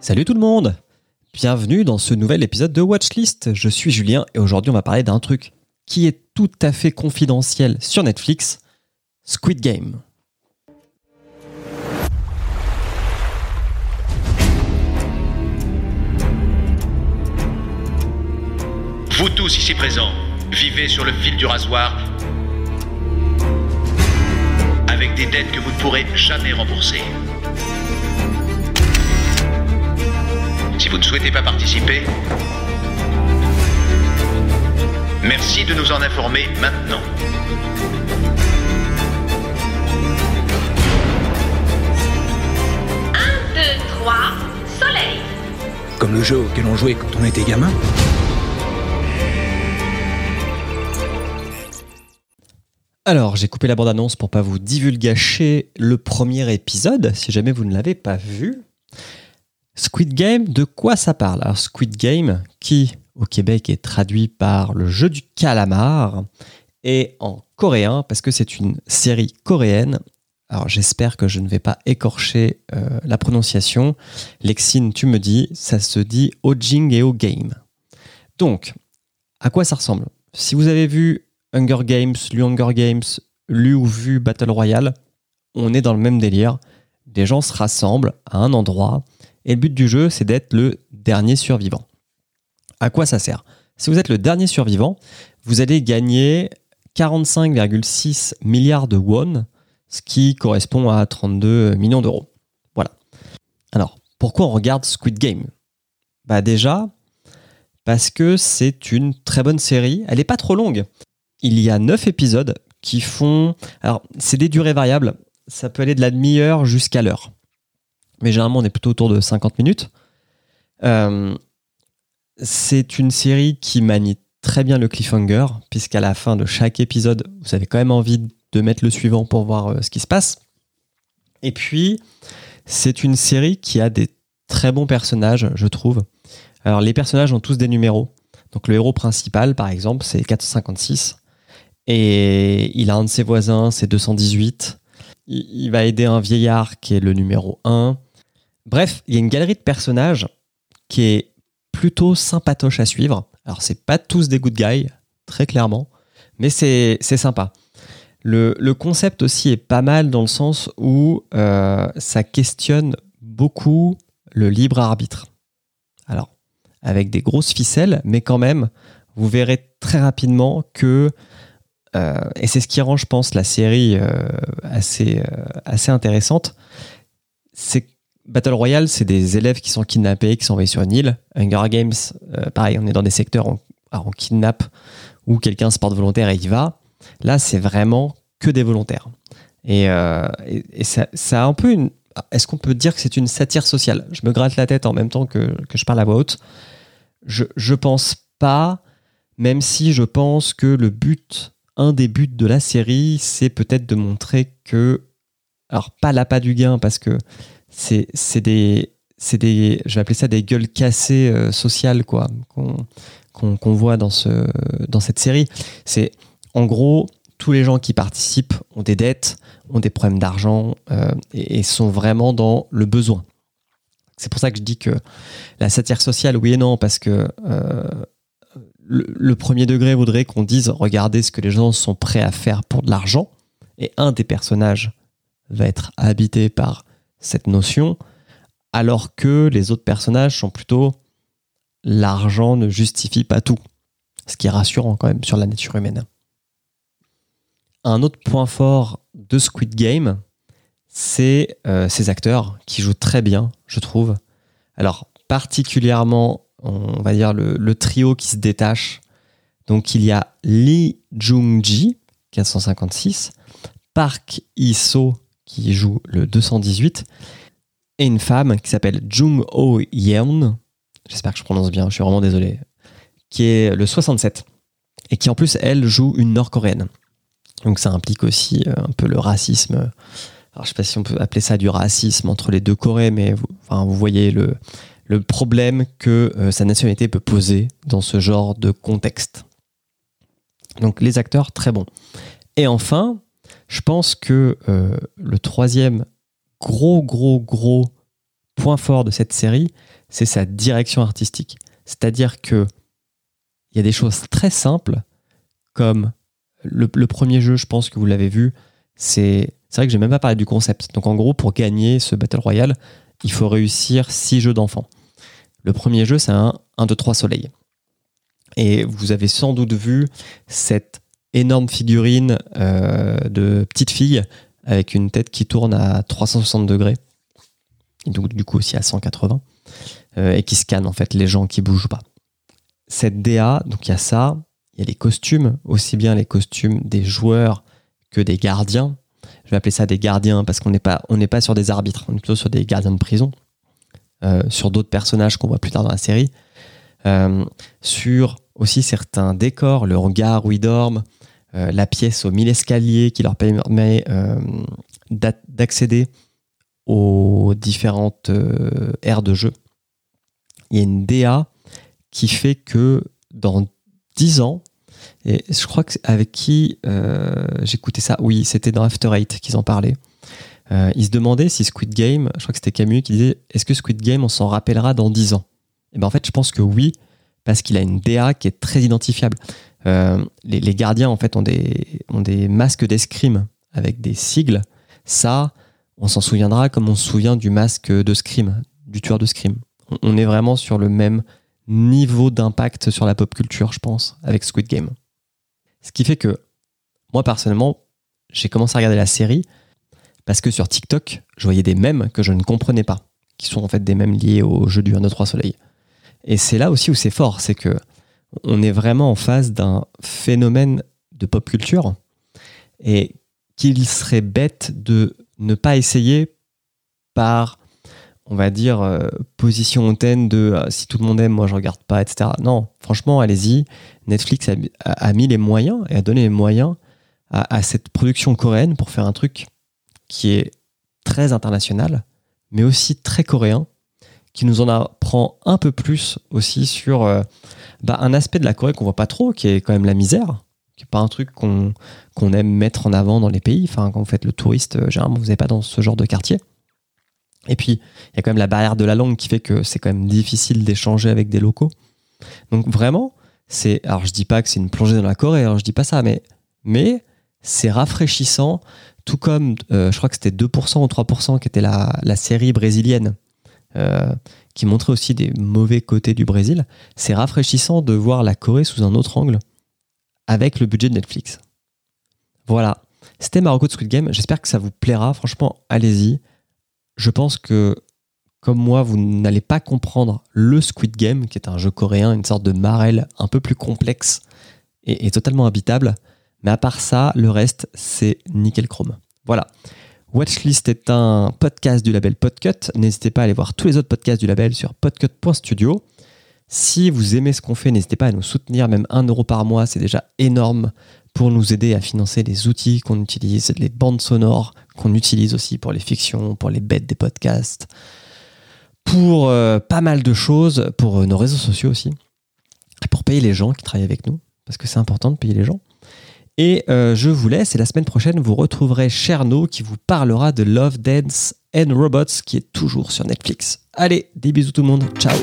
Salut tout le monde Bienvenue dans ce nouvel épisode de Watchlist. Je suis Julien et aujourd'hui on va parler d'un truc qui est tout à fait confidentiel sur Netflix, Squid Game. Vous tous ici présents, vivez sur le fil du rasoir avec des dettes que vous ne pourrez jamais rembourser. Si vous ne souhaitez pas participer, merci de nous en informer maintenant. Un, deux, trois, soleil. Comme le jeu auquel on jouait quand on était gamin. Alors, j'ai coupé la bande-annonce pour pas vous divulgacher le premier épisode, si jamais vous ne l'avez pas vu. Squid Game, de quoi ça parle? Alors, Squid Game, qui au Québec est traduit par le jeu du calamar, et en coréen, parce que c'est une série coréenne. Alors, j'espère que je ne vais pas écorcher euh, la prononciation. Lexine, tu me dis, ça se dit Ojing et O Game. Donc, à quoi ça ressemble? Si vous avez vu Hunger Games, lu Hunger Games, lu ou vu Battle Royale, on est dans le même délire. Des gens se rassemblent à un endroit et le but du jeu, c'est d'être le dernier survivant. À quoi ça sert? Si vous êtes le dernier survivant, vous allez gagner 45,6 milliards de won, ce qui correspond à 32 millions d'euros. Voilà. Alors, pourquoi on regarde Squid Game? Bah déjà, parce que c'est une très bonne série. Elle n'est pas trop longue. Il y a 9 épisodes qui font... Alors, c'est des durées variables. Ça peut aller de la demi-heure jusqu'à l'heure. Mais généralement, on est plutôt autour de 50 minutes. Euh, c'est une série qui manie très bien le cliffhanger, puisqu'à la fin de chaque épisode, vous avez quand même envie de mettre le suivant pour voir euh, ce qui se passe. Et puis, c'est une série qui a des très bons personnages, je trouve. Alors, les personnages ont tous des numéros. Donc, le héros principal, par exemple, c'est 456. Et il a un de ses voisins, c'est 218. Il il va aider un vieillard qui est le numéro 1. Bref, il y a une galerie de personnages qui est plutôt sympatoche à suivre. Alors, c'est pas tous des good guys, très clairement, mais c'est sympa. Le, le concept aussi est pas mal dans le sens où euh, ça questionne beaucoup le libre arbitre. Alors, avec des grosses ficelles, mais quand même, vous verrez très rapidement que, euh, et c'est ce qui rend, je pense, la série euh, assez, assez intéressante, c'est Battle Royale, c'est des élèves qui sont kidnappés, qui sont envoyés sur une île. Hunger Games, euh, pareil, on est dans des secteurs où on, on kidnappe, où quelqu'un se porte volontaire et y va. Là, c'est vraiment que des volontaires. Et, euh, et ça, ça a un peu une. Est-ce qu'on peut dire que c'est une satire sociale? Je me gratte la tête en même temps que, que je parle à voix haute. Je, je pense pas, même si je pense que le but, un des buts de la série, c'est peut-être de montrer que. Alors, pas l'appât du gain, parce que c'est des. C'est des, je vais appeler ça des gueules cassées euh, sociales, quoi, qu'on voit dans, ce, dans cette série. C'est en gros, tous les gens qui participent ont des dettes, ont des problèmes d'argent euh, et, sont vraiment dans le besoin. C'est pour ça que je dis que la satire sociale, oui et non, parce que euh, le premier degré voudrait qu'on dise regardez ce que les gens sont prêts à faire pour de l'argent, et un des personnages va être habité par cette notion, alors que les autres personnages sont plutôt l'argent ne justifie pas tout, ce qui est rassurant quand même sur la nature humaine. Un autre point fort de Squid Game, c'est euh, ces acteurs qui jouent très bien, je trouve. Alors, particulièrement, on va dire le, trio qui se détache. Donc, il y a Lee Jung-ji, 456, Park Hee-so, qui joue le 218, et une femme qui s'appelle Jung Ho Yeon, j'espère que je prononce bien, je suis vraiment désolé, qui est le 67. et qui en plus, elle, joue une nord-coréenne. Donc ça implique aussi euh, un peu le racisme. Alors je sais pas si on peut appeler ça du racisme entre les deux Corées, mais vous, voyez le, le problème que euh, sa nationalité peut poser dans ce genre de contexte. Donc les acteurs, très bons. Et enfin, je pense que euh, le troisième gros, gros, gros point fort de cette série, c'est sa direction artistique. C'est-à-dire que il y a des choses très simples, comme le, premier jeu, je pense que vous l'avez vu, c'est c'est vrai que j'ai même pas parlé du concept. Donc en gros, pour gagner ce Battle Royale, il faut réussir six jeux d'enfants. Le premier jeu, c'est un 1, 2, 3 soleil. Et vous avez sans doute vu cette énorme figurine euh, de petite fille avec une tête qui tourne à 360 degrés. Et donc du coup aussi à 180. euh, et qui scanne en fait les gens qui bougent pas. Cette DA, donc il y a ça, il y a les costumes, aussi bien les costumes des joueurs que des gardiens. Je vais appeler ça des gardiens parce qu'on n'est pas, pas sur des arbitres, on est plutôt sur des gardiens de prison, euh, sur d'autres personnages qu'on voit plus tard dans la série, sur aussi certains décors, le hangar où ils dorment, euh, la pièce aux mille escaliers qui leur permet euh, d'a- d'accéder aux différentes euh, aires de jeu. Il y a une DA qui fait que dans 10 ans, et je crois que avec qui j'écoutais ça, oui, c'était dans After Eight qu'ils en parlaient. Euh, ils se demandaient si Squid Game, je crois que c'était Camus qui disait est-ce que Squid Game, on s'en rappellera dans 10 ans? Et ben en fait, je pense que oui, parce qu'il a une DA qui est très identifiable. Euh, les, gardiens, en fait, ont des, masques d'escrime avec des sigles. Ça, on s'en souviendra comme on se souvient du masque de Scream, du tueur de Scream. On- On est vraiment sur le même niveau d'impact sur la pop culture, je pense, avec Squid Game. Ce qui fait que, moi personnellement, j'ai commencé à regarder la série parce que sur TikTok, je voyais des mèmes que je ne comprenais pas, qui sont en fait des mèmes liés au jeu du 1, 2, 3 soleil. Et c'est là aussi où c'est fort, c'est que on est vraiment en face d'un phénomène de pop culture et qu'il serait bête de ne pas essayer par, on va dire, euh, position hautaine de euh, si tout le monde aime, moi je regarde pas, etc. Non, franchement, allez-y. Netflix a, mis les moyens et a donné les moyens à cette production coréenne pour faire un truc qui est très international, mais aussi très coréen, qui nous en apprend un peu plus aussi sur euh, bah, un aspect de la Corée qu'on voit pas trop, qui est quand même la misère, qui est pas un truc qu'on aime mettre en avant dans les pays. Enfin, quand vous faites le touriste, euh, généralement, vous n'êtes pas dans ce genre de quartier. Et puis, il y a quand même la barrière de la langue qui fait que c'est quand même difficile d'échanger avec des locaux. Donc vraiment, c'est. Alors, je dis pas que c'est une plongée dans la Corée, alors je dis pas ça, mais, mais c'est rafraîchissant, tout comme, euh, je crois que c'était 2% ou 3% qui était la, la série brésilienne, euh, qui montrait aussi des mauvais côtés du Brésil. C'est rafraîchissant de voir la Corée sous un autre angle, avec le budget de Netflix. Voilà, c'était Marocco de Squid Game. J'espère que ça vous plaira. Franchement, allez-y. Je pense que, comme moi, vous n'allez pas comprendre le Squid Game, qui est un jeu coréen, une sorte de marelle un peu plus complexe et, et totalement habitable. Mais à part ça, le reste, c'est nickel chrome. Voilà. Watchlist est un podcast du label Podcut. N'hésitez pas à aller voir tous les autres podcasts du label sur podcut.studio. Si vous aimez ce qu'on fait, n'hésitez pas à nous soutenir, même 1 euro par mois, c'est déjà énorme pour nous aider à financer les outils qu'on utilise, les bandes sonores qu'on utilise aussi pour les fictions, pour les bêtes des podcasts, pour euh, pas mal de choses, pour euh, nos réseaux sociaux aussi, et pour payer les gens qui travaillent avec nous, parce que c'est important de payer les gens. Et euh, je vous laisse, et la semaine prochaine, vous retrouverez Cherno qui vous parlera de Love, Dance and Robots, qui est toujours sur Netflix. Allez, des bisous tout le monde, ciao